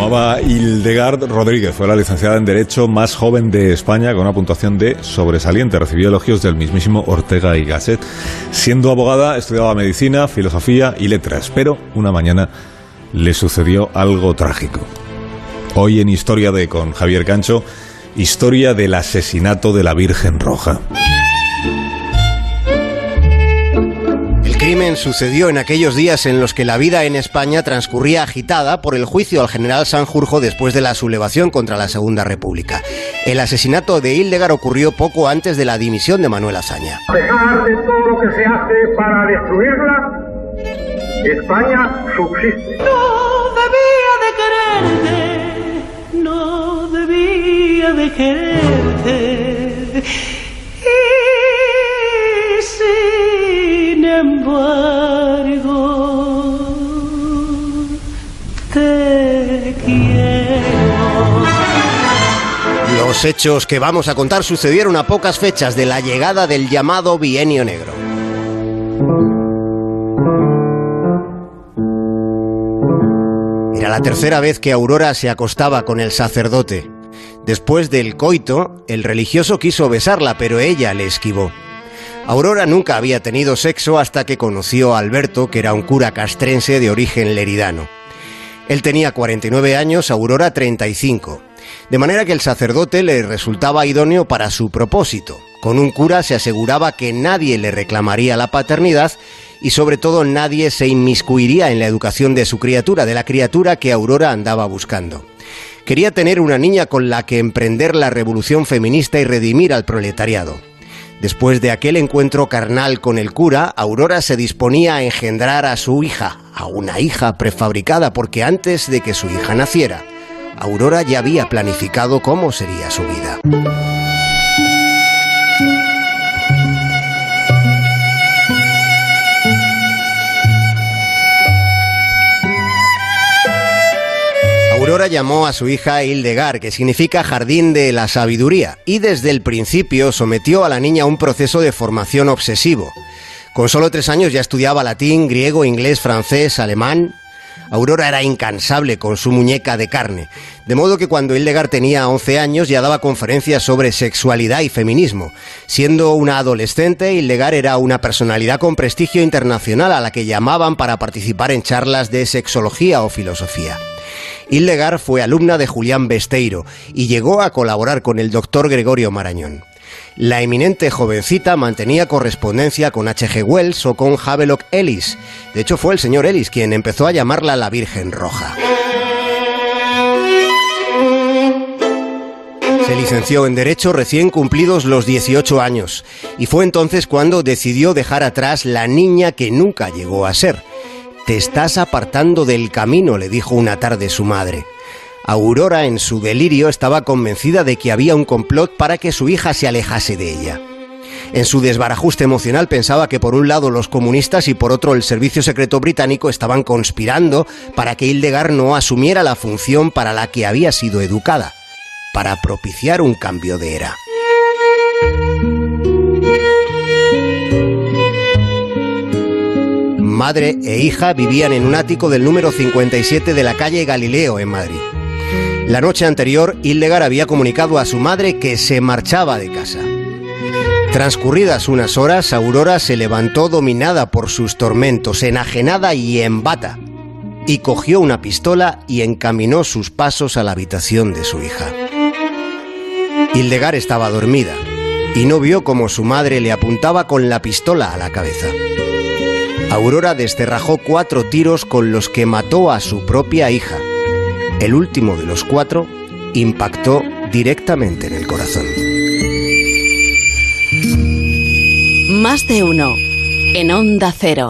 llamaba Hildegard Rodríguez, fue la licenciada en Derecho más joven de España con una puntuación de sobresaliente. Recibió elogios del mismísimo Ortega y Gasset. Siendo abogada, estudiaba medicina, filosofía y letras, pero una mañana le sucedió algo trágico. Hoy en Historia de con Javier Cancho, historia del asesinato de la Virgen Roja. Crimen sucedió en aquellos días en los que la vida en España transcurría agitada por el juicio al general Sanjurjo después de la sublevación contra la Segunda República. El asesinato de Hildegard ocurrió poco antes de la dimisión de Manuel Azaña. A pesar de todo lo que se hace para destruirla, España subsiste. No debía de quererte, no debía de quererte. Los hechos que vamos a contar sucedieron a pocas fechas de la llegada del llamado Bienio Negro. Era la tercera vez que Aurora se acostaba con el sacerdote. Después del coito, el religioso quiso besarla, pero ella le esquivó. Aurora nunca había tenido sexo hasta que conoció a Alberto, que era un cura castrense de origen leridano. Él tenía 49 años, Aurora 35. De manera que el sacerdote le resultaba idóneo para su propósito. Con un cura se aseguraba que nadie le reclamaría la paternidad y sobre todo nadie se inmiscuiría en la educación de su criatura, de la criatura que Aurora andaba buscando. Quería tener una niña con la que emprender la revolución feminista y redimir al proletariado. Después de aquel encuentro carnal con el cura, Aurora se disponía a engendrar a su hija, a una hija prefabricada, porque antes de que su hija naciera, Aurora ya había planificado cómo sería su vida. Aurora llamó a su hija Hildegard, que significa jardín de la sabiduría, y desde el principio sometió a la niña a un proceso de formación obsesivo. Con solo tres años ya estudiaba latín, griego, inglés, francés, alemán. Aurora era incansable con su muñeca de carne, de modo que cuando Hildegard tenía 11 años ya daba conferencias sobre sexualidad y feminismo. Siendo una adolescente, Hildegard era una personalidad con prestigio internacional a la que llamaban para participar en charlas de sexología o filosofía. Hildegard fue alumna de Julián Besteiro y llegó a colaborar con el doctor Gregorio Marañón. La eminente jovencita mantenía correspondencia con H.G. Wells o con Havelock Ellis. De hecho, fue el señor Ellis quien empezó a llamarla la Virgen Roja. Se licenció en Derecho recién cumplidos los 18 años y fue entonces cuando decidió dejar atrás la niña que nunca llegó a ser. Te estás apartando del camino, le dijo una tarde su madre. Aurora, en su delirio, estaba convencida de que había un complot para que su hija se alejase de ella. En su desbarajuste emocional pensaba que por un lado los comunistas y por otro el servicio secreto británico estaban conspirando para que Hildegard no asumiera la función para la que había sido educada, para propiciar un cambio de era. Madre e hija vivían en un ático del número 57 de la calle Galileo en Madrid. La noche anterior, Hildegard había comunicado a su madre que se marchaba de casa. Transcurridas unas horas, Aurora se levantó dominada por sus tormentos, enajenada y en bata, y cogió una pistola y encaminó sus pasos a la habitación de su hija. Hildegard estaba dormida y no vio cómo su madre le apuntaba con la pistola a la cabeza. Aurora desterrajó cuatro tiros con los que mató a su propia hija. El último de los cuatro impactó directamente en el corazón. Más de uno. En Onda Cero.